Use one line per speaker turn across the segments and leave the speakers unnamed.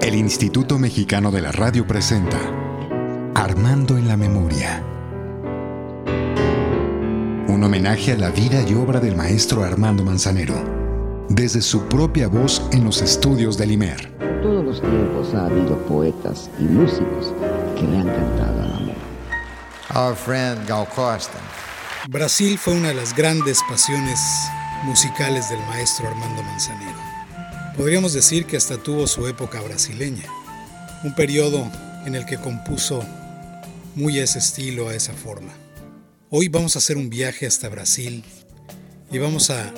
El Instituto Mexicano de la Radio presenta Armando en la Memoria. Un homenaje a la vida y obra del maestro Armando Manzanero, desde su propia voz en los estudios del IMER.
En todos los tiempos ha habido poetas y músicos que le han cantado al amor.
Our friend Gal Costa.
Brasil fue una de las grandes pasiones musicales del maestro Armando Manzanero. Podríamos decir que hasta tuvo su época brasileña, un periodo en el que compuso muy ese estilo, a esa forma. Hoy vamos a hacer un viaje hasta Brasil y vamos a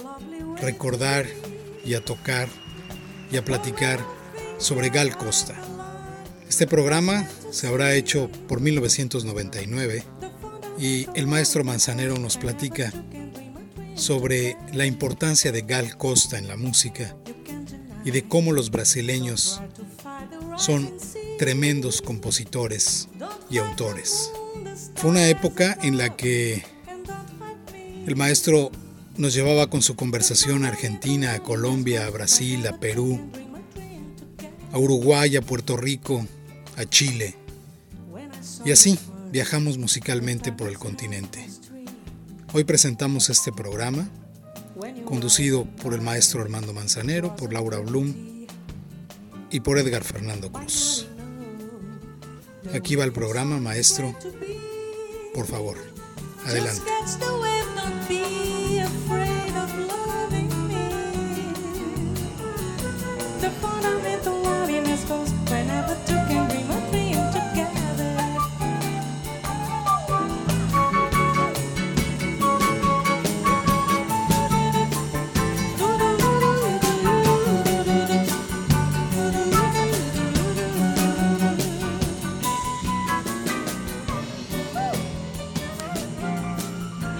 recordar y a tocar y a platicar sobre Gal Costa. Este programa se habrá hecho por 1999 y el maestro Manzanero nos platica sobre la importancia de Gal Costa en la música y de cómo los brasileños son tremendos compositores y autores. Fue una época en la que el maestro nos llevaba con su conversación a Argentina, a Colombia, a Brasil, a Perú, a Uruguay, a Puerto Rico, a Chile. Y así viajamos musicalmente por el continente. Hoy presentamos este programa, conducido por el maestro Armando Manzanero, por Laura Blum y por Edgar Fernando Cruz. Aquí va el programa, maestro. Por favor, adelante.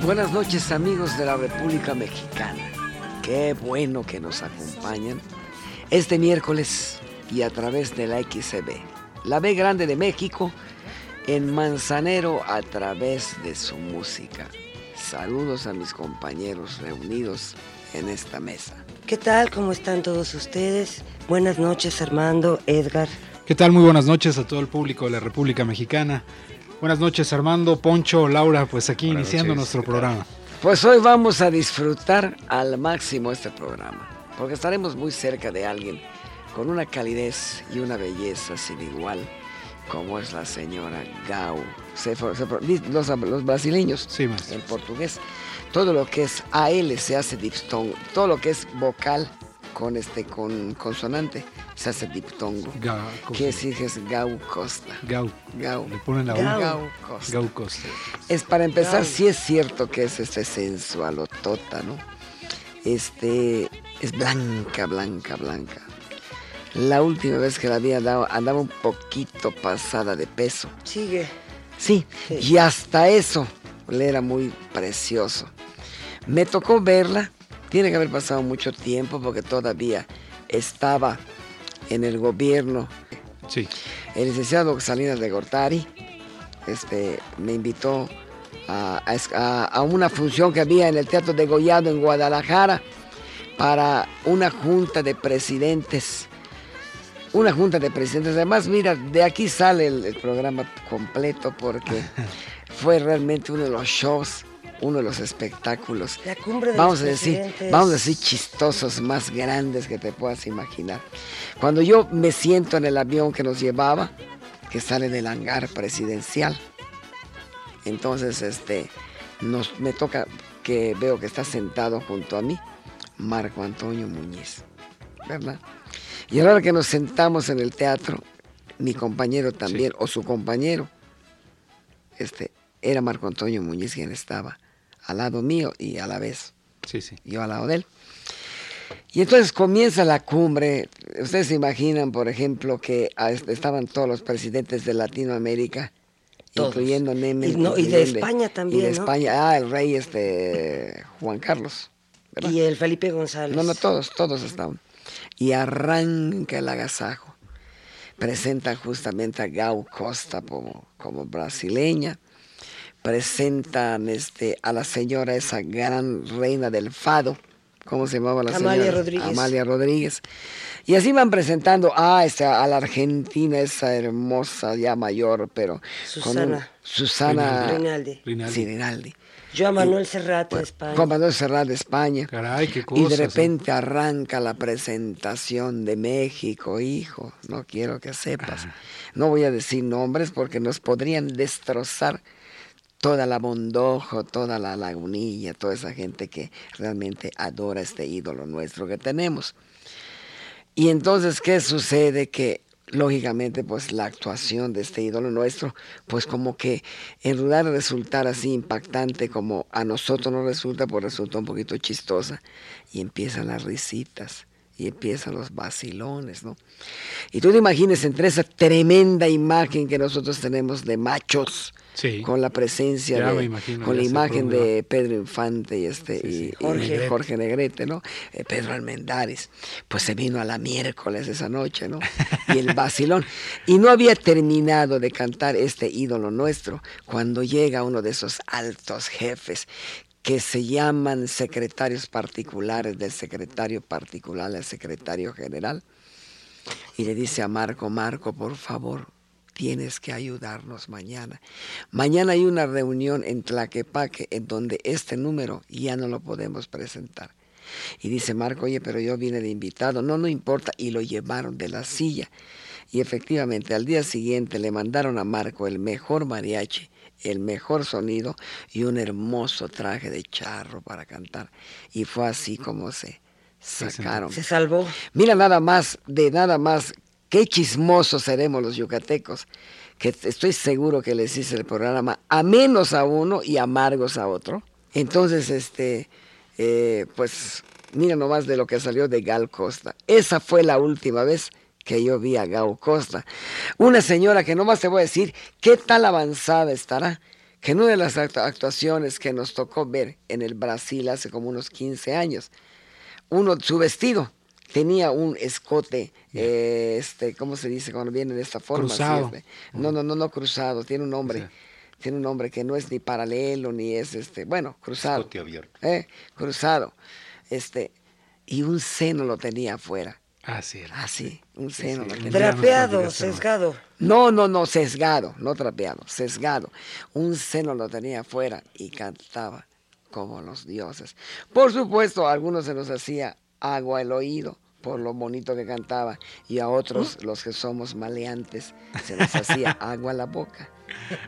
Buenas noches amigos de la República Mexicana. Qué bueno que nos acompañan este miércoles y a través de la XCB. La B Grande de México en Manzanero a través de su música. Saludos a mis compañeros reunidos en esta mesa.
¿Qué tal? ¿Cómo están todos ustedes? Buenas noches Armando, Edgar.
¿Qué tal? Muy buenas noches a todo el público de la República Mexicana. Buenas noches Armando, Poncho, Laura, pues aquí
Buenas
iniciando
noches,
nuestro programa.
Pues hoy vamos a disfrutar al máximo este programa, porque estaremos muy cerca de alguien con una calidez y una belleza sin igual, como es la señora Gau. Se se los, los brasileños,
Sí,
en portugués, todo lo que es AL se hace diptongo, todo lo que es vocal con este con consonante se hace diptongo. Que es Gau Costa.
Gau.
Gau.
Le ponen la.
Gau.
Gau Costa.
Gau Costa.
Es para empezar,
Gau.
sí es cierto que es este sensualotota, ¿no? Este es blanca, blanca, blanca. La última vez que la había dado andaba un poquito pasada de peso.
Sigue.
Sí,
Sí.
y hasta eso le era muy precioso. Me tocó verla, tiene que haber pasado mucho tiempo porque todavía estaba en el gobierno
Sí.
el licenciado Salinas de Gortari este, me invitó a, una función que había en el Teatro de Gollado en Guadalajara para una junta de presidentes. Una junta de presidentes. Además, mira, de aquí sale el, el programa completo porque fue realmente uno de los shows, uno de los espectáculos
La cumbre de
vamos a decir,
presidentes.
vamos a decir chistosos más grandes que te puedas imaginar. Cuando yo me siento en el avión que nos llevaba, que sale del hangar presidencial, entonces este nos me toca que veo que está sentado junto a mí Marco Antonio Muñiz, ¿verdad? Y a la hora que nos sentamos en el teatro, mi compañero también, o su compañero, este, era Marco Antonio Muñiz quien estaba al lado mío y a la vez
Sí, sí.
yo al lado de él. Y entonces comienza la cumbre. Ustedes se imaginan, por ejemplo, que ah, est- estaban todos los presidentes de Latinoamérica,
Todos.
incluyendo Neme.
Y no- y de España también,
Y de
¿no?
España, ah, el rey este Juan Carlos. ¿verdad?
Y el Felipe González.
No, no, todos, todos estaban. Y arranca el agasajo. Presentan justamente a Gau Costa como, como brasileña. Presentan este, a la señora, esa gran reina del fado, ¿cómo se llamaba la
Amalia
señora?
Rodríguez.
Amalia Rodríguez. Y así van presentando ah, esta, a la Argentina, esa hermosa, ya mayor, pero con un-
Susana.
Susana
Rinaldi.
Rinaldi.
Sí, Rinaldi.
Yo a Manuel Serrat de España.
Juan Manuel Serrat de España.
Caray, qué
Y de
¿no?
repente arranca la presentación de México, hijo. No quiero que sepas. No voy a decir nombres porque nos podrían destrozar toda la Bondojo, toda la Lagunilla, toda esa gente que realmente adora este ídolo nuestro que tenemos. Y entonces, ¿qué sucede? Que lógicamente, pues la actuación de este ídolo nuestro, pues como que en lugar de resultar así impactante como a nosotros nos resulta, pues resulta un poquito chistosa. Y empiezan las risitas y empiezan los vacilones, ¿no? Y tú te imagines entre esa tremenda imagen que nosotros tenemos de machos,
Sí.
con la presencia
Ya
de,
imagino,
con la imagen de Pedro Infante y este
Sí, sí,
y- y
Jorge.
Jorge, Negrete, ¿no? Eh, Pedro Almendares, pues se vino a la miércoles esa noche, ¿no? Y el vacilón. Y no había terminado de cantar este ídolo nuestro cuando llega uno de esos altos jefes que se llaman secretarios particulares del secretario particular al secretario general y le dice a Marco, Marco, por favor, tienes que ayudarnos mañana. Mañana hay una reunión en Tlaquepaque en donde este número ya no lo podemos presentar. Y dice Marco, oye, pero yo vine de invitado. No, no importa. Y lo llevaron de la silla. Y efectivamente, al día siguiente le mandaron a Marco el mejor mariachi, el mejor sonido y un hermoso traje de charro para cantar. Y fue así como se sacaron.
Se salvó.
Mira nada más, de nada más, qué chismosos seremos los yucatecos, que estoy seguro que les hice el programa a menos a uno y amargos a otro. Entonces, este, eh, pues, mira nomás de lo que salió de Gal Costa. Esa fue la última vez que yo vi a Gal Costa. Una señora que nomás te voy a decir qué tal avanzada estará. Que en una de las actu- actuaciones que nos tocó ver en el Brasil hace como unos 15 años, uno, su vestido tenía un escote, eh, este, ¿cómo se dice cuando viene de esta forma?
Cruzado.
este. No, no, no, no cruzado, tiene un nombre. Tiene un nombre que no es ni paralelo, ni es este, bueno, cruzado.
Escote abierto.
¿eh? Cruzado. Este, y un seno lo tenía afuera.
Así era.
Así, un seno lo
sí.
tenía.
Tra-
Trapeado, sesgado.
No, no, no, sesgado, no trapeado, sesgado. Un seno lo tenía afuera y cantaba como los dioses. Por supuesto, a algunos se nos hacía agua el oído por lo bonito que cantaba y a otros, los que somos maleantes, se nos hacía agua la boca.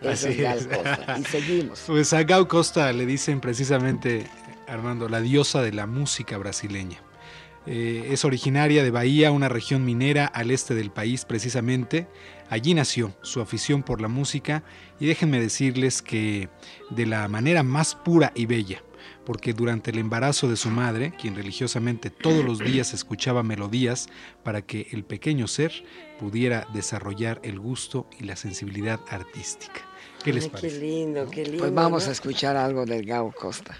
Eso
Así
es Gal. Costa. Y seguimos.
Pues a Gau Costa le dicen precisamente, Armando, la diosa de la música brasileña. Eh, es originaria de Bahía, una región minera al este del país precisamente. Allí nació su afición por la música y déjenme decirles que de la manera más pura y bella, porque durante el embarazo de su madre, quien religiosamente todos los días escuchaba melodías para que el pequeño ser pudiera desarrollar el gusto y la sensibilidad artística. ¿Qué les
Ay, qué lindo, qué lindo.
Pues vamos
¿no?
a escuchar algo del Gao Costa.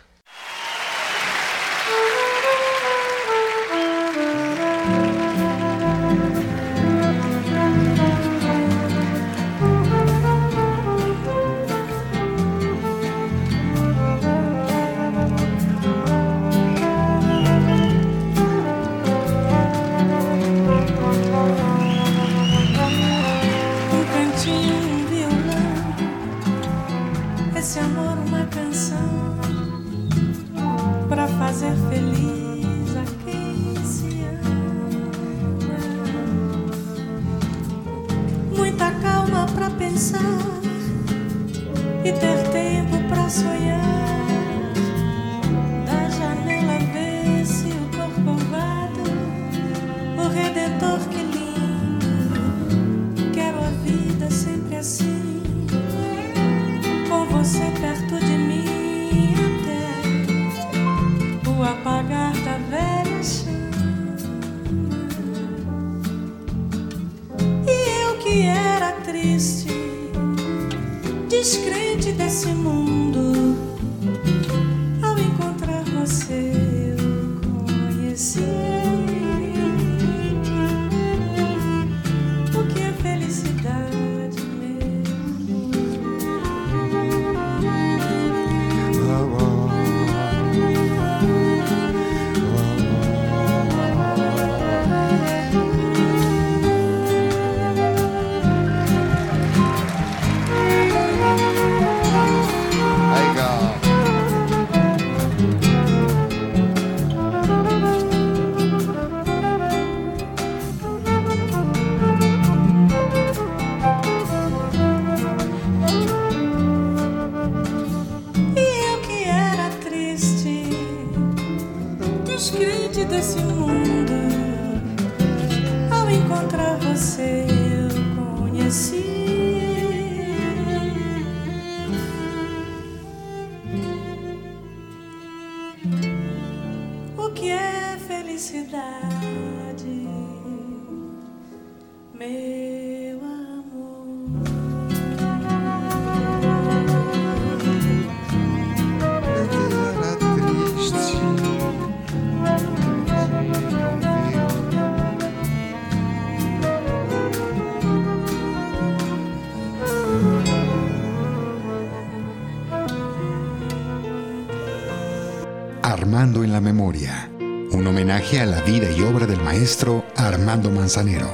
Armando en la memoria. Un homenaje a la vida y obra del maestro Armando Manzanero.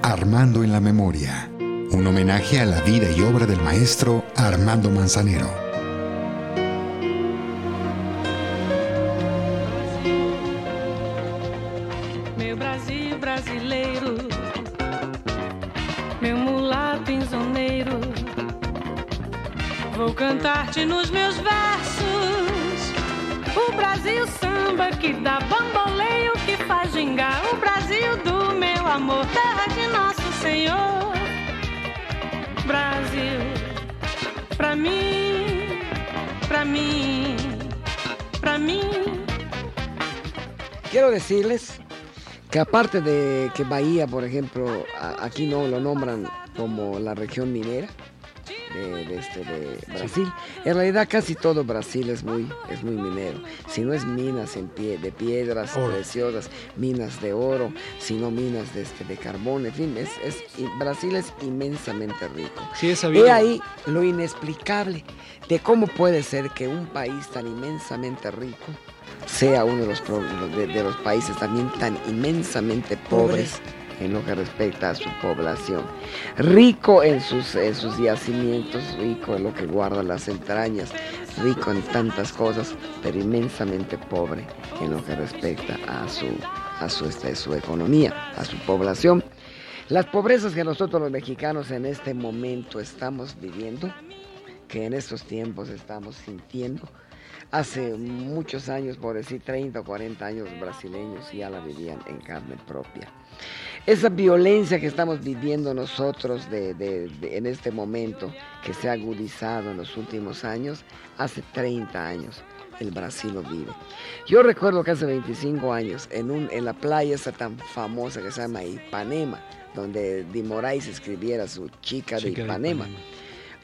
Armando en la memoria. Un homenaje a la vida y obra del maestro Armando Manzanero.
Que dá bamboleio, que faz gingar. O Brasil do meu amor, terra de nosso Senhor. Brasil, pra mim, pra mim, pra mim.
Quiero decirles que aparte de que Bahía, por ejemplo, aquí no lo nombran como la región minera de, de este, de Brasil, en realidad casi todo Brasil es muy, es muy minero. Si no es minas en pie, de piedras
Oro.
preciosas, minas de oro, sino minas de, este, de carbón, en fin, es, es- y Brasil es inmensamente rico.
Sí, sabido.
He ahí lo inexplicable de cómo puede ser que un país tan inmensamente rico sea uno de los, de los países también tan inmensamente pobres en lo que respecta a su población. Rico en sus, sus yacimientos, rico en lo que guarda las entrañas, rico en tantas cosas, pero inmensamente pobre en lo que respecta a su, a su, este, su economía, a su población. Las pobrezas que nosotros los mexicanos en este momento estamos viviendo, que en estos tiempos estamos sintiendo, hace muchos años, por decir 30 o 40 años, brasileños ya la vivían en carne propia. Esa violencia que estamos viviendo nosotros de- de- de- en este momento, que se ha agudizado en los últimos años, hace 30 años el Brasil lo vive. Yo recuerdo que hace 25 años, en, un, en la playa esa tan famosa que se llama Ipanema, donde Di Moraes escribiera su chica,
Chica
de Ipanema.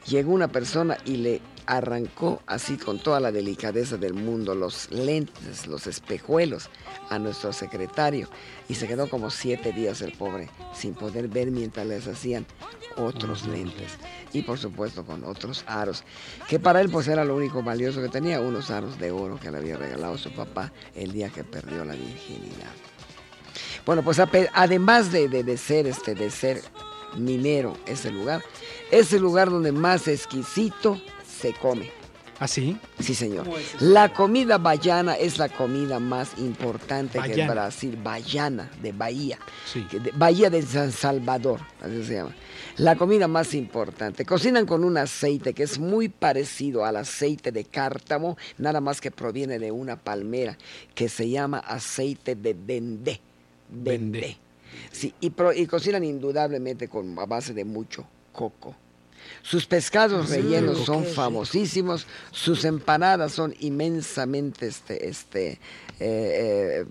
Llegó una persona y le arrancó así con toda la delicadeza del mundo los lentes, los espejuelos a nuestro secretario. Y se quedó como siete días el pobre sin poder ver mientras les hacían otros lentes. Y por supuesto con otros aros que para él pues era lo único valioso que tenía unos aros de oro que le había regalado su papá el día que perdió la virginidad. Bueno, pues además de, de- de ser este, de ser minero ese lugar, es el lugar donde más exquisito se come.
¿Ah, sí?
Sí, señor. La comida baiana es la comida más importante que el. Brasil, baiana, de Bahía.
Sí.
de- Bahía de San Salvador, así se llama. La comida más importante. Cocinan con un aceite que es muy parecido al aceite de cártamo, nada más que proviene de una palmera que se llama aceite de dendé. Dendé.
Dendé.
Sí, y, pro- y cocinan indudablemente con a base de mucho coco. Sus pescados rellenos
qué
son famosísimos, sus empanadas son inmensamente este, este, eh, eh,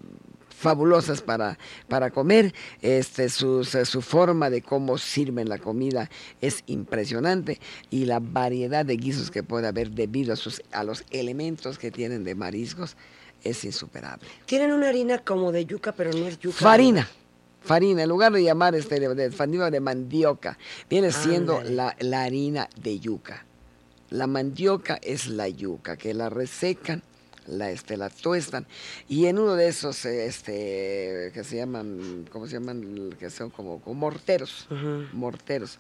fabulosas para, para comer. Este, eh, su forma de cómo sirven la comida es impresionante y la variedad de guisos que puede haber debido a, sus, a los elementos que tienen de mariscos es insuperable.
Tienen una harina como de yuca, pero no es yuca.
Farina. Farina, en lugar de llamar este de, de, de mandioca, viene siendo la, la harina de yuca. La mandioca es la yuca, que la resecan, la, este, la tuestan, y en uno de esos este, que se llaman, ¿cómo se llaman? Que son como, como morteros, morteros.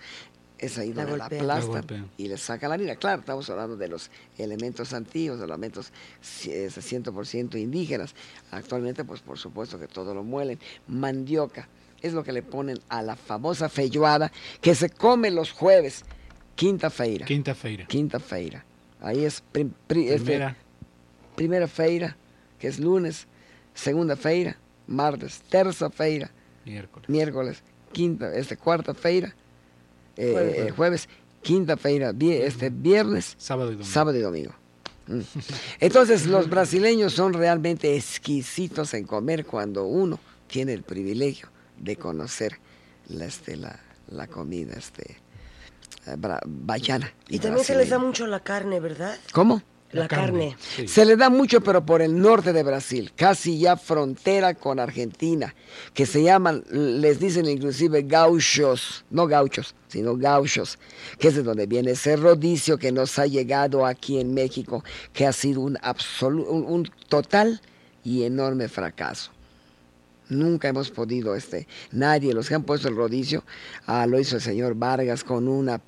Es ahí donde la.
La
aplastan y le sacan la harina. Claro, estamos hablando de los elementos antiguos, de los elementos ci- eh, 100% indígenas. Actualmente, pues por supuesto que todo lo muelen. Mandioca es lo que le ponen a la famosa feijoada que se come los jueves, quinta-feira.
Quinta-feira.
Quinta-feira. Aí é prim, pri, este,
Primera.
primeira-feira, que é lunes, segunda-feira, martes, terça-feira,
Miércoles.
miércoles, quinta, este quarta-feira, eh,
Jueves.
jueves, quinta-feira, este viernes,
Sábado y domingo.
sábado y domingo. Mm. Entonces los brasileños son realmente exquisitos en comer cuando uno tiene el privilegio de conocer la, este, la, la comida este, eh, bra-.
Y también se les da mucho la carne, ¿verdad?
¿Cómo?
La, carne.
Sí.
Se le da mucho, pero por el norte de Brasil, casi ya frontera con Argentina, que se llaman, les dicen inclusive gauchos, no gauchos, sino gauchos, que es de donde viene ese rodicio que nos ha llegado aquí en México, que ha sido un, absolu- un, un total y enorme fracaso. Nunca hemos podido, este, nadie, los que han puesto el rodicio, ah, lo hizo el señor Vargas con una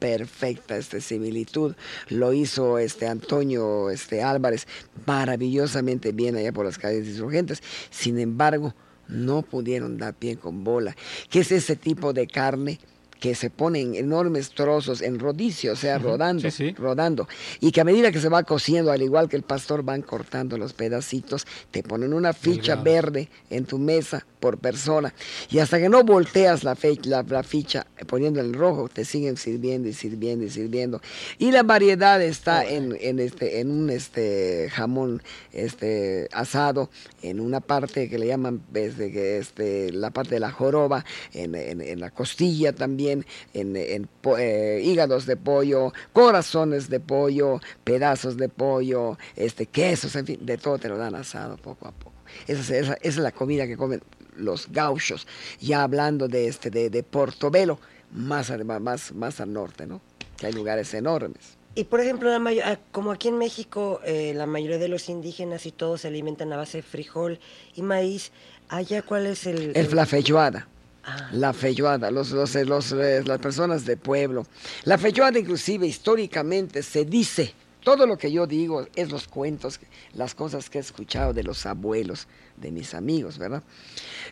perfecta este, similitud, lo hizo este Antonio este, Álvarez maravillosamente bien allá por las calles insurgentes, sin embargo, no pudieron dar pie con bola, que es ese tipo de carne que se pone en enormes trozos en rodicio, o sea, rodando,
sí, sí.
rodando, y que a medida que se va cociendo, al igual que el pastor, van cortando los pedacitos, te ponen una ficha
Delgado.
verde en tu mesa por persona, y hasta que no volteas la, fe- la, la ficha poniendo el rojo, te siguen sirviendo y sirviendo y sirviendo, y la variedad está en, en este, en un este jamón este asado, en una parte que le llaman este, que este, la parte de la joroba, en, en- en la costilla también, en, en po- eh, hígados de pollo, corazones de pollo, pedazos de pollo, este, quesos, en fin, de todo te lo dan asado poco a poco. Esa, es- esa- esa es la comida que comen los gauchos, ya hablando de, este, de, de Portobelo, más, al- más, más al norte, ¿no? Que hay lugares enormes.
Y por ejemplo, la ah, como aquí en México, eh, la mayoría de los indígenas y todos se alimentan a base de frijol y maíz, allá cuál es el...
El, feijoada.
Ah.
La feijoada, los, los, eh, los, eh, las personas de pueblo. La feijoada inclusive históricamente se dice, todo lo que yo digo es los cuentos, las cosas que he escuchado de los abuelos, de mis amigos, ¿verdad?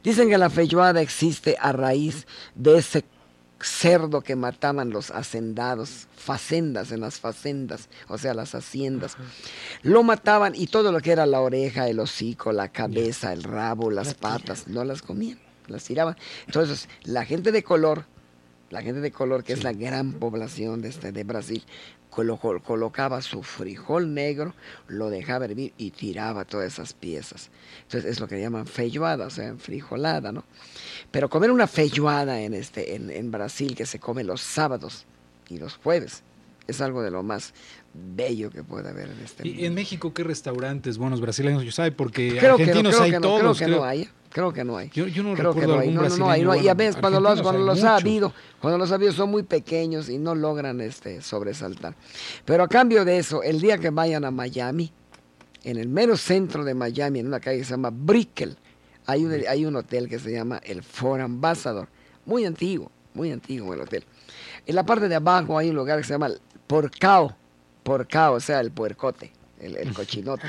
Dicen que la feijoada existe a raíz de ese cerdo que mataban los hacendados, facendas en las facendas, o sea, las haciendas. Lo mataban y todo lo que era la oreja, el hocico, la cabeza, el rabo, las patas, no las comían, las tiraban. Entonces, la gente de color, la gente de color, que es la gran población de, este, de Brasil, colo- col- colocaba su frijol negro, lo dejaba hervir y tiraba todas esas piezas. Entonces es lo que llaman feijoada, o sea, frijolada, ¿no? Pero comer una feijoada en, este, en, en Brasil que se come los sábados y los jueves es algo de lo más bello que puede haber en este
¿Y
mundo.
en México qué restaurantes buenos brasileños? Yo sabe, porque
Creo que no,
argentinos
creo
hay
que no, creo
todos.
que
creo.
no hay. Creo que no hay.
Yo, yo no
Creo que
recuerdo
no hay.
algún
No, no, hay. no. Y a veces cuando los, cuando los ha habido, cuando los ha habido son muy pequeños y no logran este sobresaltar. Pero a cambio de eso, el día que vayan a Miami, en el mero centro de Miami, en una calle que se llama Brickell, hay un, hay un hotel que se llama el Fort Ambassador. Muy antiguo, muy antiguo el hotel. En la parte de abajo hay un lugar que se llama el Porcao, Porcao, o sea, el puercote, el, el cochinote,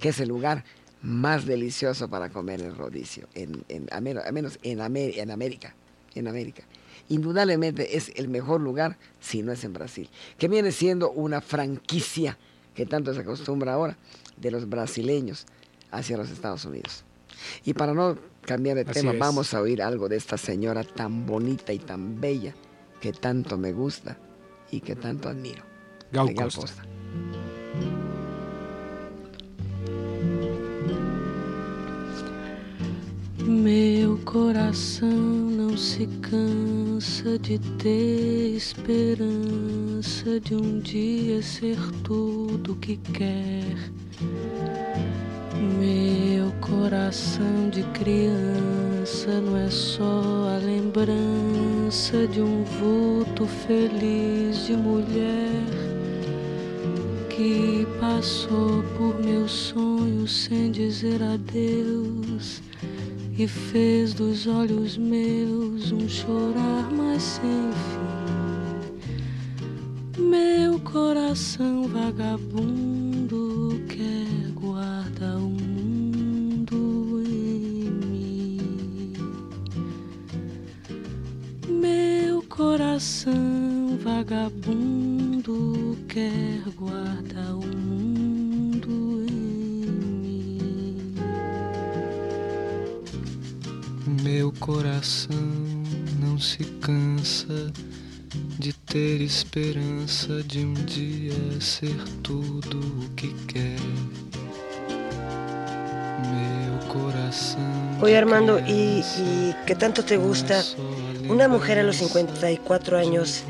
que es el lugar más delicioso para comer el rodicio, en, en, a menos, a menos en, Amé- en América, en América. Indudablemente es el mejor lugar si no es en Brasil, que viene siendo una franquicia que tanto se acostumbra ahora de los brasileños hacia los Estados Unidos. Y para no cambiar de
Así
tema,
es.
vamos a oír algo de esta señora tan bonita y tan bella que tanto me gusta y que tanto admiro.
Gal
de Gal
Costa.
Costa.
Meu coração não se cansa de ter esperança de um dia ser tudo que quer. Meu coração de criança não é só a lembrança de um vulto feliz de mulher que passou por meus sonhos sem dizer adeus e fez dos olhos meus um chorar mais sem fim. Meu coração vagabundo quer guardar o mundo em mim. Meu coração vagabundo quer guardar o mundo
Meu coração não se cansa de ter esperança de um dia ser tudo o que quer. Meu coração.
Oye Armando, ¿y, y qué tanto te gusta? Una mujer a los 54 años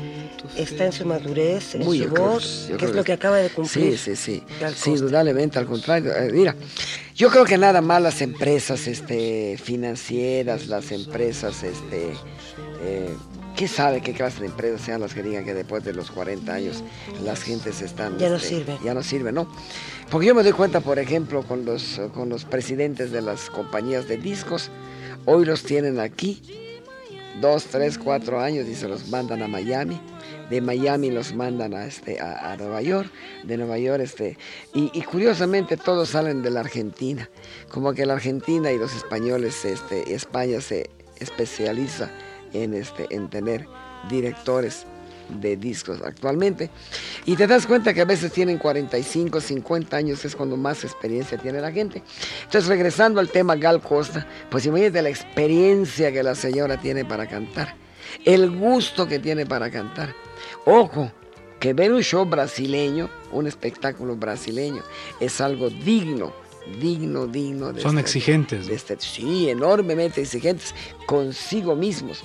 está en su madurez, en
Muy,
su
yo creo
voz,
que-
es lo que acaba de cumplir.
Sí, sí, sí. Sí, indudablemente, al contrario. Eh, mira, yo creo que nada más las empresas este, financieras, las empresas, este, eh, ¿qué sabe qué clase de empresas sean las que digan que después de los 40 años las gentes están...
Ya no
este,
sirve.
Ya no sirve, ¿no? Porque yo me doy cuenta, por ejemplo, con los, con los presidentes de las compañías de discos, hoy los tienen aquí, dos, tres, cuatro años y se los mandan a Miami. De Miami los mandan a, este, a, a Nueva York, de Nueva York, este, y, y curiosamente todos salen de la Argentina, como que la Argentina y los españoles, este, España se especializa en, este, en tener directores de discos actualmente. Y te das cuenta que a veces tienen 45, 50 años, es cuando más experiencia tiene la gente. Entonces, regresando al tema Gal Costa, pues imagínate la experiencia que la señora tiene para cantar, el gusto que tiene para cantar. Ojo, que ver un show brasileño, un espectáculo brasileño, es algo digno, digno, digno de
Son
este-
exigentes.
de este- sí, enormemente exigentes consigo mismos.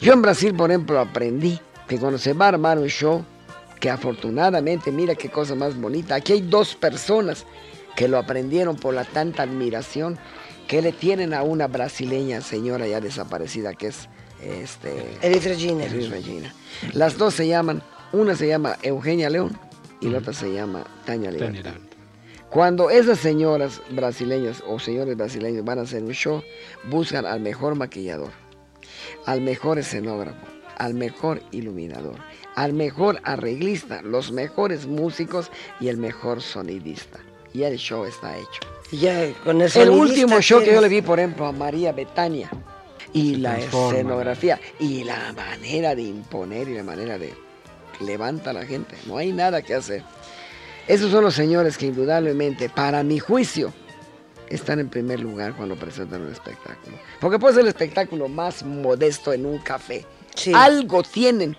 Yo en Brasil, por ejemplo, aprendí que cuando se va a armar un show, que afortunadamente, mira qué cosa más bonita, aquí hay dos personas que lo aprendieron por la tanta admiración que le tienen a una brasileña señora ya desaparecida que es este,
Elis Regina.
Elis Regina. Las dos se llaman, una se llama Eugenia León y la otra se llama Tania León.
Tania León.
Cuando esas señoras brasileñas o señores brasileños van a hacer un show, buscan al mejor maquillador, al mejor escenógrafo, al mejor iluminador, al mejor arreglista, los mejores músicos y el mejor sonidista. Y el show está hecho.
Y ya con el
El último show que yo le vi, por ejemplo, a María Betania. Y
Se
la
transforma.
escenografía y la manera de imponer y la manera de levanta a la gente. No hay nada que hacer. Esos son los señores que indudablemente, para mi juicio, están en primer lugar cuando presentan un espectáculo. Porque puede ser el espectáculo más modesto en un café.
Sí.
Algo tienen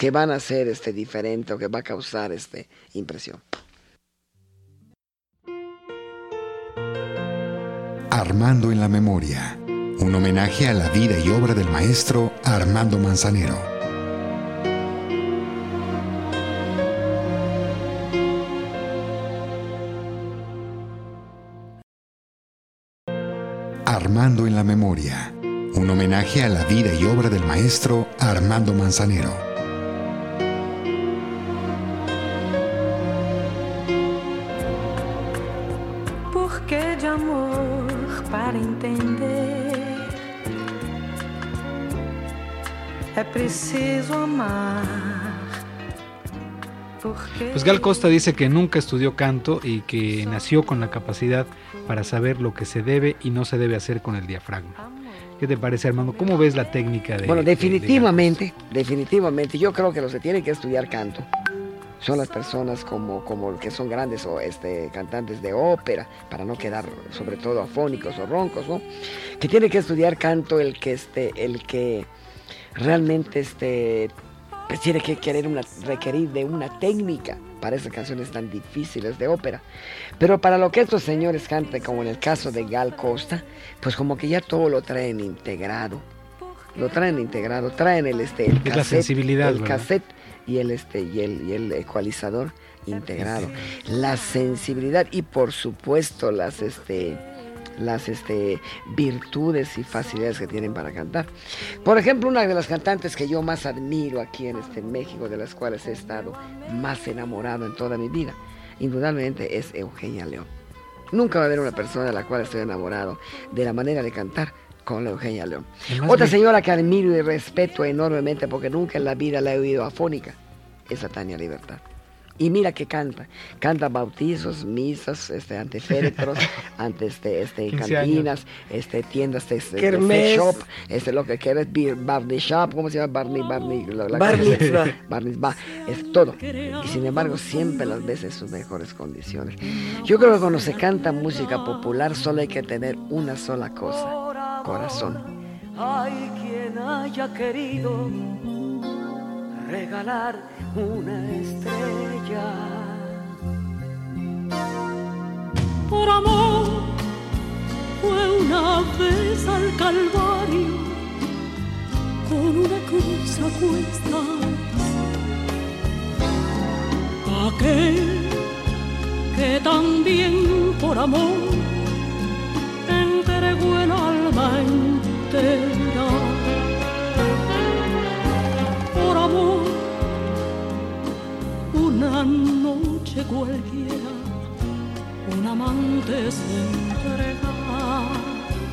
que van a ser este diferente o que va a causar este impresión.
Armando en la memoria. Un homenaje a la vida y obra del maestro Armando Manzanero. Armando en la memoria. Un homenaje a la vida y obra del maestro Armando Manzanero.
Porque de amor para entender é preciso amar. Porque
Pues Gal Costa dice que nunca estudió canto y que nació con la capacidad para saber lo que se debe y no se debe hacer con el diafragma. ¿Qué te parece, Armando? ¿Cómo ves la técnica de...
Bueno,
de- de Gal
definitivamente, definitivamente, yo creo que los que tienen que estudiar canto son las personas como, como que son grandes o este, cantantes de ópera, para no quedar sobre todo afónicos o roncos, ¿no? Que tiene que estudiar canto el que este, el que realmente este, pues tiene que querer una, requerir de una técnica para esas canciones tan difíciles de ópera. Pero para lo que estos señores cantan, como en el caso de Gal Costa, pues como que ya todo lo traen integrado. Lo traen integrado, traen el este el
Es la
cassette,
sensibilidad,
el
¿verdad?
cassette y el este y el, y el ecualizador integrado. La sensibilidad y por supuesto las este las este, virtudes y facilidades que tienen para cantar. Por ejemplo, una de las cantantes que yo más admiro aquí en este México, de las cuales he estado más enamorado en toda mi vida, indudablemente es Eugenia León. Nunca va a haber una persona de la cual estoy enamorado de la manera de cantar con la Eugenia León. Otra señora que admiro y respeto enormemente porque nunca en la vida la he oído afónica es a Tania Libertad. Y mira que canta. Canta bautizos, misas, este, ante féretros, ante este, este,
15
cantinas, este, tiendas de, de- de
Kermés.
shop, este, lo que quieres, Barney Shop, ¿cómo se llama? Barney, Barney, la, la
Bar
cosa-
mitzvah.
Bar mitzvah, es todo. Y sin embargo, siempre las ves en sus mejores condiciones. Yo creo que cuando se canta música popular, solo hay que tener una sola cosa: corazón.
Hay quien haya querido regalar una estrella. Por amor fue una vez al Calvario con una cruz a cuestas. Aquel que también por amor entregó el alma entera. Por amor, una noche cualquiera, un amante se entrega.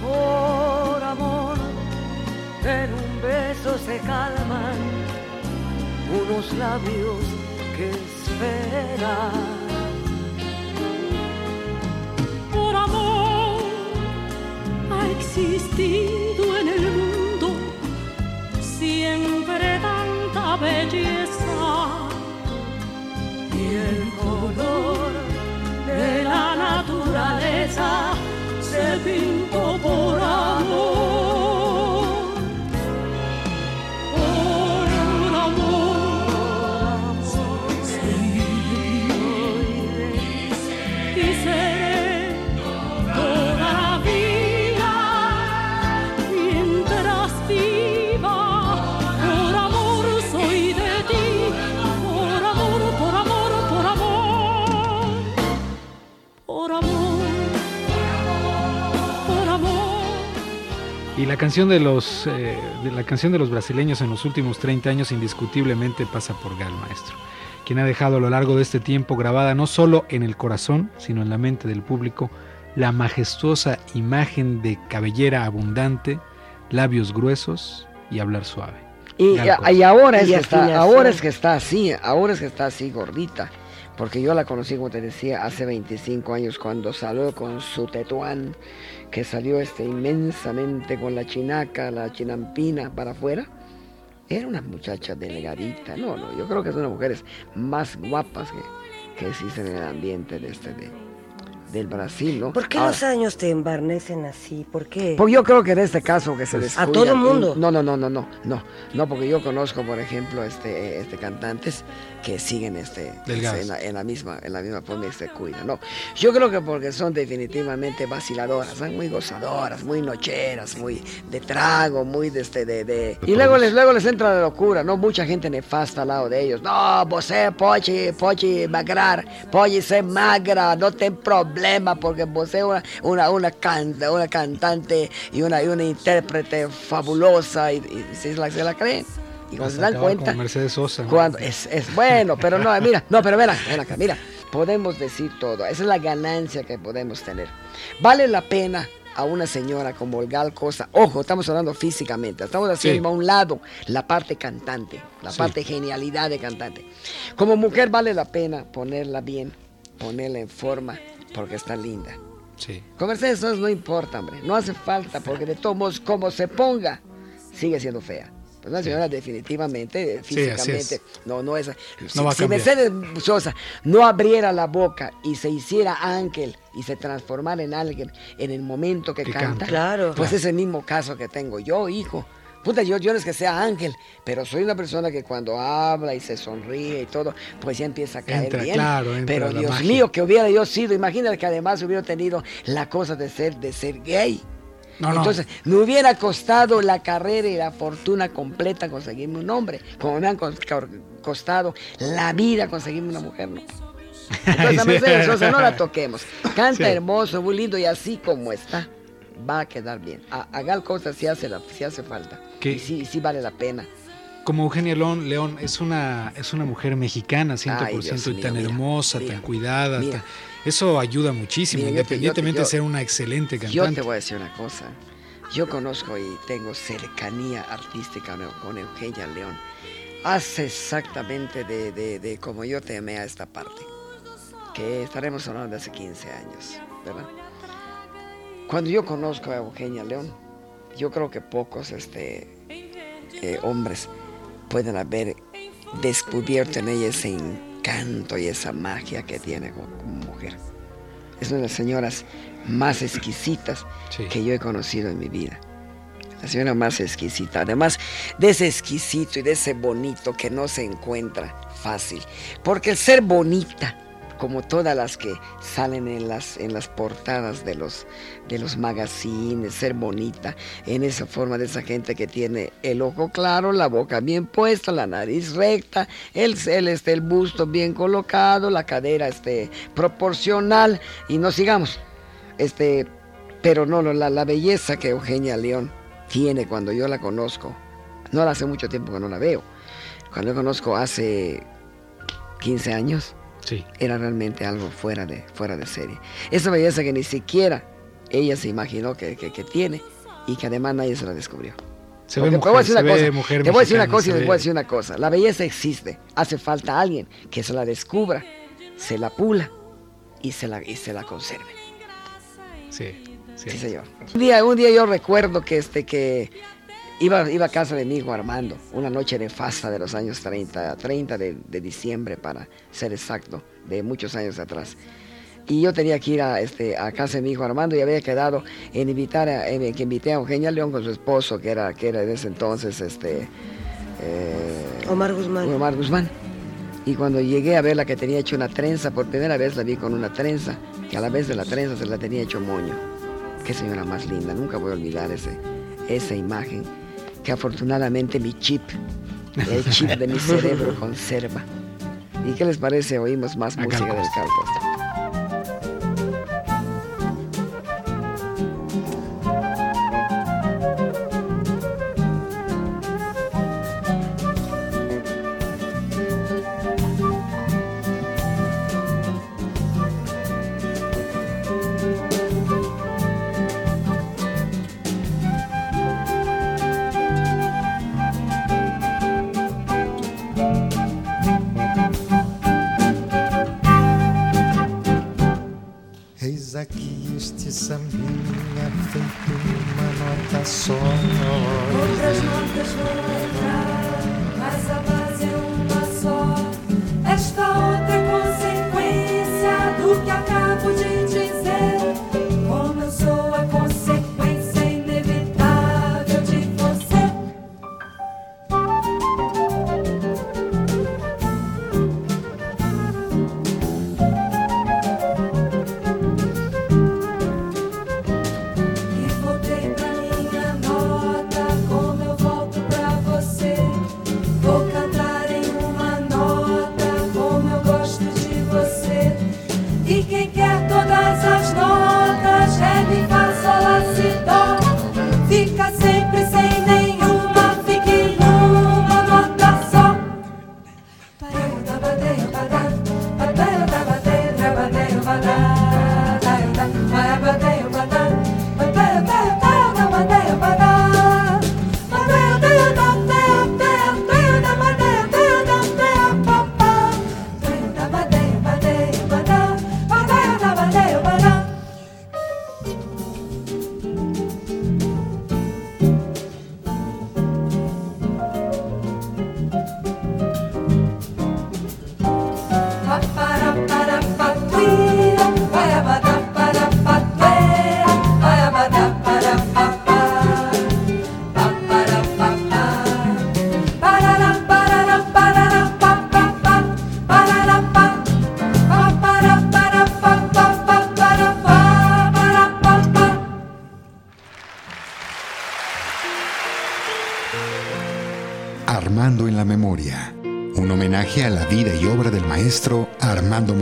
Por amor, en un beso se calman unos labios que esperan. Por amor ha existido en el mundo siempre tanta belleza y el color de la naturaleza se pintó por la
canción de los eh, de la canción de los brasileños en los últimos 30 años indiscutiblemente pasa por Gal Maestro, quien ha dejado a lo largo de este tiempo grabada no solo en el corazón, sino en la mente del público la majestuosa imagen de cabellera abundante, labios gruesos y hablar suave.
Y, ahora, es
Y
que está, ahora es que está así, ahora es que está así gordita. Porque yo la conocí, como te decía, hace 25 años cuando salió con su tetuán, que salió este inmensamente con la chinaca, la chinampina para afuera. Era una muchacha delgadita. No, no, yo creo que es una de las mujeres más guapas que, que existen en el ambiente de este, de- del Brasil, ¿no?
¿Por qué
Ahora,
los años te embarnecen así? ¿Por qué?
Porque yo creo que en este caso que se
¿A
descuida-
todo mundo?
No, no, no, no, no, no, no, porque yo conozco, por ejemplo, este, este cantantes que siguen este,
Delgados.
en, la, en la misma, en la misma forma y se cuidan. No, yo creo que porque son definitivamente vaciladoras, son muy gozadoras, muy nocheras, muy de trago, muy de este, de, de- y luego les, luego les entra la locura, no, mucha gente nefasta al lado de ellos. No, você pode, pode magrar, pode ser magra, no ten problema porque vos es una, una, una, canta, una cantante y una, y una intérprete fabulosa y, y se, la, se la creen. Y cuando se dan cuenta,
Mercedes Sosa. ¿no?
cuando es, es bueno, pero no, mira, no, pero ven acá, ven acá, mira, podemos decir todo, esa es la ganancia que podemos tener. Vale la pena a una señora como Olgal Costa, ojo, estamos hablando físicamente, estamos haciendo
Sí.
a un lado la parte cantante, la
Sí.
parte genialidad de cantante. Como mujer vale la pena ponerla bien, ponerla en forma, porque está linda.
Sí.
Con Mercedes Sosa no importa, hombre, no hace falta, porque de todos modos, como se ponga, sigue siendo fea. Una señora definitivamente, eh,
Sí,
físicamente, no, no es... Si,
No
si
cambiar.
Mercedes Sosa no abriera la boca y se hiciera ángel y se transformara en alguien en el momento que,
Que
canta,
canta.
Claro.
pues es el mismo caso que tengo yo, hijo. Puta, yo, yo no es que sea ángel, pero soy una persona que cuando habla y se sonríe y todo, pues ya empieza a caer
Entra,
bien.
claro, entra
pero
la
Dios
magia.
mío, que hubiera yo sido, imagínate que además hubiera tenido la cosa de ser, de ser gay.
No, no.
Entonces, me hubiera costado la carrera y la fortuna completa conseguirme un hombre, como me han costado la vida conseguirme una mujer, ¿no? Entonces, a
Sí.
Mercedes Sosa no la toquemos. Canta
Sí.
hermoso, muy lindo y así como está, va a quedar bien. A, a Gal Costa sí hace, la, sí hace falta.
¿Qué?
Y sí, sí vale la pena.
Como Eugenia León, León es una, es una mujer mexicana 100%
Ay, Dios
y
mío,
tan
mira,
hermosa,
mira,
tan cuidada.
mira.
tan- eso ayuda muchísimo,
Mira, yo te- yo te-
independientemente de ser una excelente cantante.
Yo te voy a decir una cosa. Yo conozco y tengo cercanía artística con- con Eugenia León. hace exactamente de, de, de como yo te amé a esta parte, que estaremos hablando de hace 15 años, ¿verdad? Cuando yo conozco a Eugenia León, yo creo que pocos este, eh, hombres pueden haber descubierto en ella ese encanto y esa magia que tiene como, mujer. Es una de las señoras más exquisitas
Sí.
que yo he conocido en mi vida. La señora más exquisita. Además de ese exquisito y de ese bonito que no se encuentra fácil. Porque el ser bonita, como todas las que salen en las, en las portadas de los, de los magazines, ser bonita, en esa forma de esa gente que tiene el ojo claro, la boca bien puesta, la nariz recta, el, el, este, el busto bien colocado, la cadera este, proporcional, y no sigamos. Este, pero no, la, la belleza que Eugenia León tiene cuando yo la conozco, no la hace mucho tiempo que no la veo, cuando la conozco hace 15 años,
Sí.
era realmente algo fuera de, fuera de serie. Esa belleza que ni siquiera ella se imaginó que, que- que tiene y que además nadie se la descubrió.
Se ve
Porque te voy a
mujer,
decir una cosa,
mujer
te voy a decir una cosa y les voy a decir una cosa. La belleza existe. Hace falta alguien que se la descubra, se la pula y se la, y se la conserve.
Sí, sí.
Sí, señor. Un día, un día yo recuerdo que, este, que iba, iba a casa de mi hijo Armando, una noche nefasta de los años 30, 30 de, de diciembre para ser exacto, de muchos años atrás. Y yo tenía que ir a, este, a casa de mi hijo Armando y había quedado en invitar a, en que invité a Eugenia León con su esposo, que era, que era en ese entonces este, eh,
Omar Guzmán.
Omar Guzmán. Y cuando llegué a verla que tenía hecho una trenza, por primera vez la vi con una trenza, que a la vez de la trenza se la tenía hecho moño. Qué señora más linda, nunca voy a olvidar ese, esa imagen que afortunadamente mi chip, el chip de mi cerebro conserva. ¿Y qué les parece? Oímos más música del
Costa.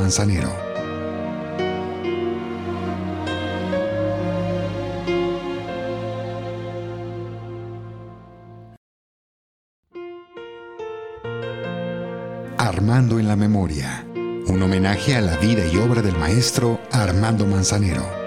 Manzanero. Armando en la Memoria. Un homenaje a la vida y obra del maestro Armando Manzanero.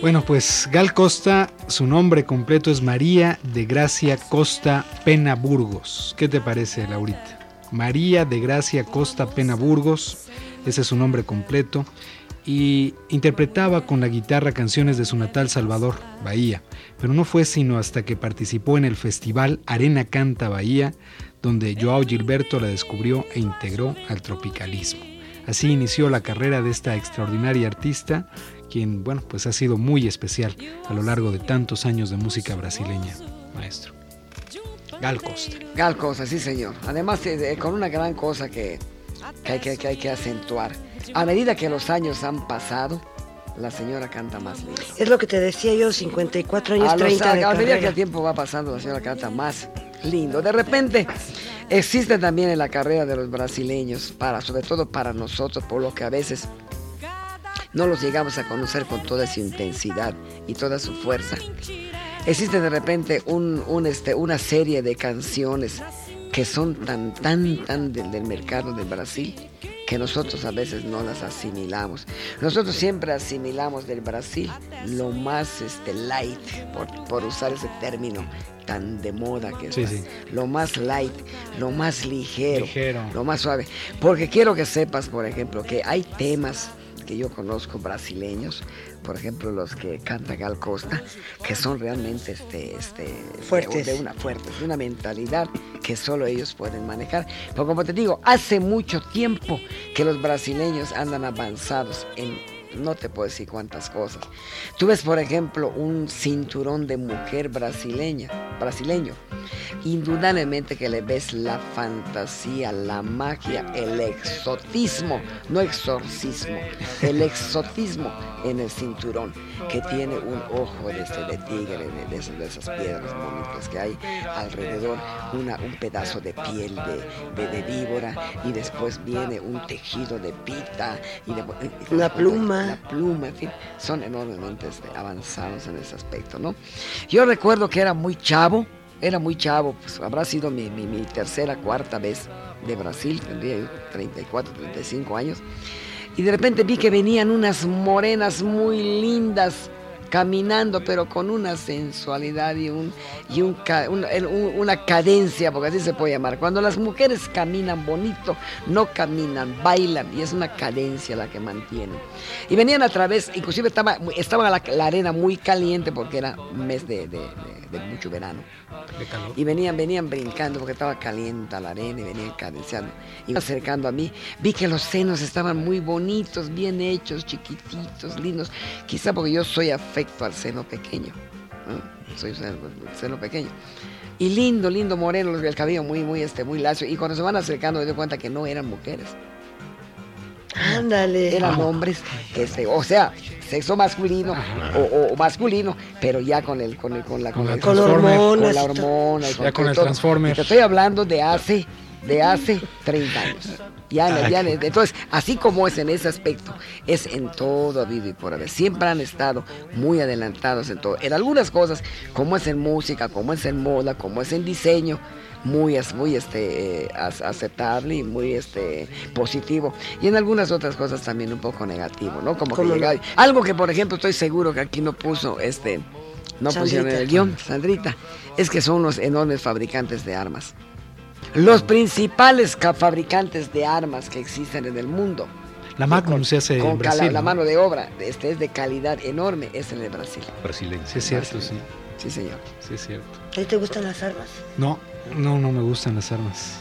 Bueno, pues Gal Costa, su nombre completo es María de Gracia Costa Pena Burgos. ¿Qué te parece, Laurita? María de Gracia Costa Pena Burgos, ese es su nombre completo, y interpretaba con la guitarra canciones de su natal Salvador, Bahía, pero no fue sino hasta que participó en el festival Arena Canta Bahía, donde Joao Gilberto la descubrió e integró al tropicalismo. Así inició la carrera de esta extraordinaria artista, quien, bueno, pues ha sido muy especial a lo largo de tantos años de música brasileña, maestro. Gal Costa.
Gal Costa, sí señor. Además, eh, eh, con una gran cosa que, que hay que, que hay que acentuar. A medida que los años han pasado, la señora canta más lindo.
Es lo que te decía yo, 54 años,
A, los-
30 de
a medida que el tiempo va pasando, la señora canta más lindo. De repente, existe también en la carrera de los brasileños, para, sobre todo para nosotros, por lo que a veces no los llegamos a conocer con toda su intensidad y toda su fuerza. Existe de repente un, un, este, una serie de canciones que son tan, tan, tan del, del mercado de Brasil que nosotros a veces no las asimilamos. Nosotros siempre asimilamos del Brasil lo más este, light, por, por usar ese término tan de moda que
Sí,
está.
sí.
Lo más light, lo más ligero,
Ligero.
lo más suave. Porque quiero que sepas, por ejemplo, que hay temas que yo conozco brasileños, por ejemplo los que canta Gal Costa, que son realmente este, este,
Fuertes.
De, de una fuertes, de una mentalidad que solo ellos pueden manejar. Pero como te digo, hace mucho tiempo que los brasileños andan avanzados en no te puedo decir cuántas cosas. Tú ves, por ejemplo, un cinturón de mujer brasileña, brasileño. Indudablemente que le ves la fantasía, la magia, el exotismo, no exorcismo, el exotismo en el cinturón, que tiene un ojo de, este, de tigre, de, de esas, piedras bonitas que hay alrededor, una, un pedazo de piel de, de- víbora, y después viene un tejido de pita, y
La pluma.
La pluma, en fin, son enormemente este, avanzados en ese aspecto, ¿no? Yo recuerdo que era muy chavo, era muy chavo, pues habrá sido mi, mi- mi tercera, cuarta vez de Brasil, tendría yo 34, 35 años, y de repente vi que venían unas morenas muy lindas caminando, pero con una sensualidad y, un, y un un- una cadencia, porque así se puede llamar. Cuando las mujeres caminan bonito, no caminan, bailan, y es una cadencia la que mantienen. Y venían a través, inclusive estaba, estaba la, la arena muy caliente porque era mes de- de mucho verano. Y venían, venían brincando porque estaba caliente la arena y venían cadenciando. Y acercando a mí, vi que los senos estaban muy bonitos, bien hechos, chiquititos, lindos. Quizá porque yo soy afecto al seno pequeño. ¿no? Soy seno, seno pequeño. Y lindo, lindo moreno, el cabello muy, muy, este, muy lacio. Y cuando se van acercando me doy cuenta que no eran mujeres.
Ándale.
Eran hombres, este, o sea, sexo masculino o, o- o masculino, pero ya con el, con el, con la,
Con la
el-
Con
Transformer.
con
hormonas.
la hormona con
Ya con el
todo.
Transformer.
Y te estoy hablando de hace, de hace 30 años. Ya,
Ah,
ya,
qué-
entonces, así como es en ese aspecto, es en todo habido y por haber. Siempre han estado muy adelantados en todo. En algunas cosas, como es en música, como es en moda, como es en diseño, muy, as- muy este, as- aceptable y muy este, positivo. Y en algunas otras cosas también un poco negativo, ¿no? Como que Algo que, por ejemplo, estoy seguro que aquí no puso este. No pusieron en el guion, Sandrita, es que son unos enormes fabricantes de armas. Los principales ca- fabricantes de armas que existen en el mundo.
La Magnum se hace
Con
en
cala-
Brasil.
la
¿no?
mano de obra, este es de calidad enorme, es en el Brasil.
brasileño.
Sí, es cierto, sí.
Sí, señor.
Sí, es cierto.
¿A ti te gustan las armas?
No, no, no me gustan las armas.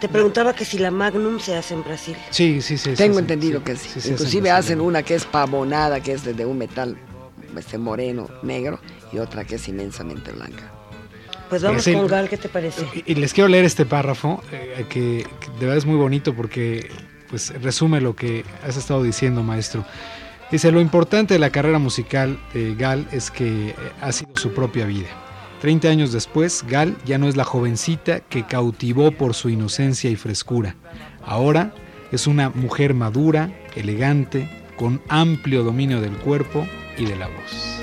Te preguntaba que si la Magnum se hace en Brasil.
Sí, sí, sí.
Tengo
sí,
entendido
sí,
que sí.
sí, sí,
Inclusive
en
hacen una que es pavonada, que es de, de un metal este moreno, negro, y otra que es inmensamente blanca.
Pues vamos con Gal, ¿qué te parece?
Y, y les quiero leer este párrafo, eh, que, que de verdad es muy bonito porque pues, resume lo que has estado diciendo, maestro. Dice, lo importante de la carrera musical de Gal es que eh, ha sido su propia vida. Treinta años después, Gal ya no es la jovencita que cautivó por su inocencia y frescura. Ahora es una mujer madura, elegante, con amplio dominio del cuerpo y de la voz.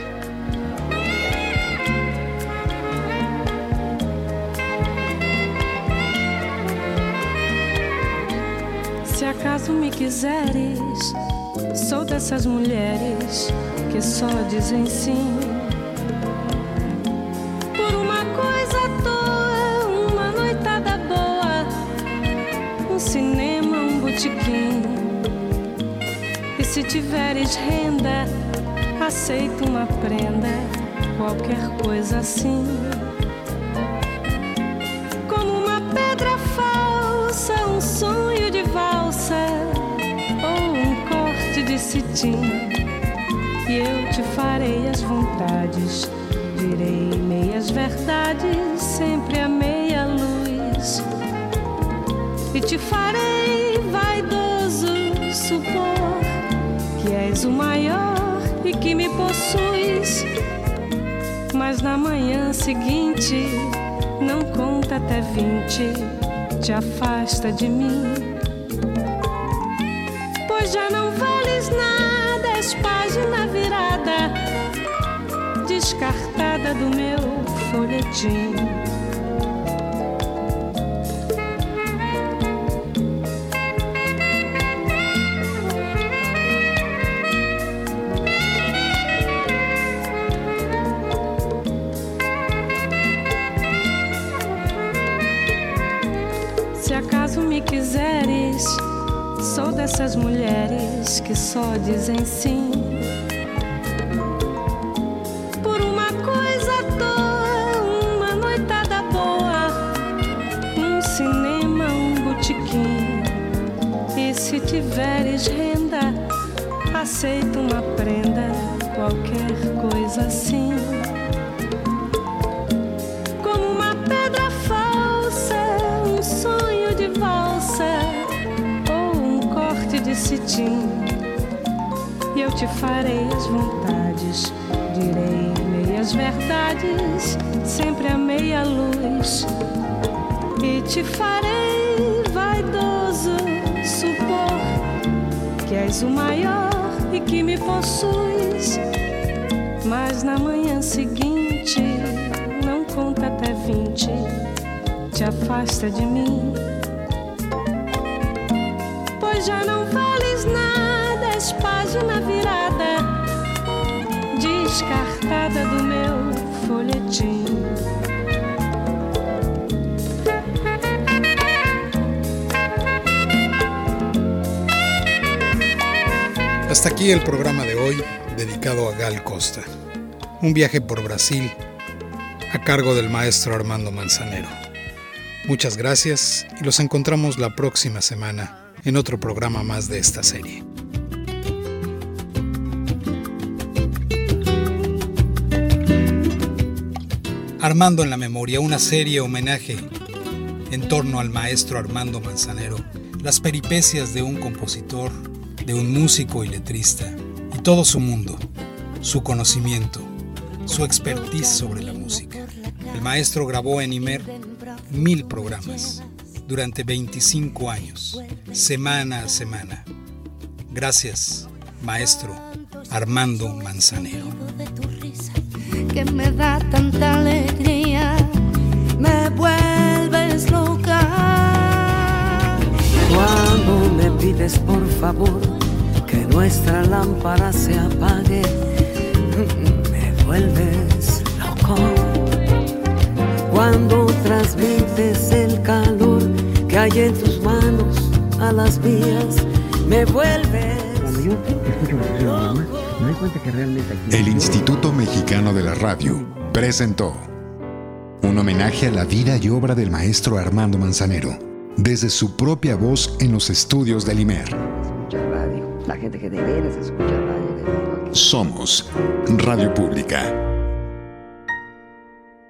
Se acaso me quiseres, sou dessas mulheres que só dizem sim. Cinema, um botequim. E se tiveres renda, aceito uma prenda, qualquer coisa assim. Como uma pedra falsa, um sonho de valsa ou um corte de cetim. E eu te farei as vontades, direi meias verdades, sempre a meia luz. E te farei vaidoso supor que és o maior e que me possuis. Mas na manhã seguinte, não conta até vinte, te afasta de mim. Pois já não vales nada, és página virada, descartada do meu folhetim. Só dizem sim. Por uma coisa à toa, uma noitada boa, um cinema, um botequim. E se tiveres renda, aceito uma prenda, qualquer coisa assim. Como uma pedra falsa, um sonho de valsa ou um corte de cetim. Eu te farei as vontades, direi meias verdades, sempre a meia luz. E te farei vaidoso supor que és o maior e que me possuis. Mas na manhã seguinte, não conta até vinte, te afasta de mim.
Hasta aquí el programa de hoy dedicado a Gal Costa. Un viaje por Brasil a cargo del maestro Armando Manzanero. Muchas gracias y los encontramos la próxima semana en otro programa más de esta serie. Armando en la memoria, una serie homenaje en torno al maestro Armando Manzanero, las peripecias de un compositor, de un músico y letrista, y todo su mundo, su conocimiento, su expertise sobre la música. El maestro grabó en Imer mil programas durante 25 años, semana a semana. Gracias, maestro Armando Manzanero.
Que me da tanta alegría, me vuelves loca.
Cuando me pides por favor que nuestra lámpara se apague, me vuelves loco. Cuando transmites el calor que hay en tus manos a las mías, me vuelves.
Cuando me doy cuenta que realmente aquí.
El Instituto Mexicano de la Radio presentó un homenaje a la vida y obra del maestro Armando Manzanero, desde su propia voz en los estudios del IMER.
Radio. La gente que de veras escucha radio.
Somos Radio Pública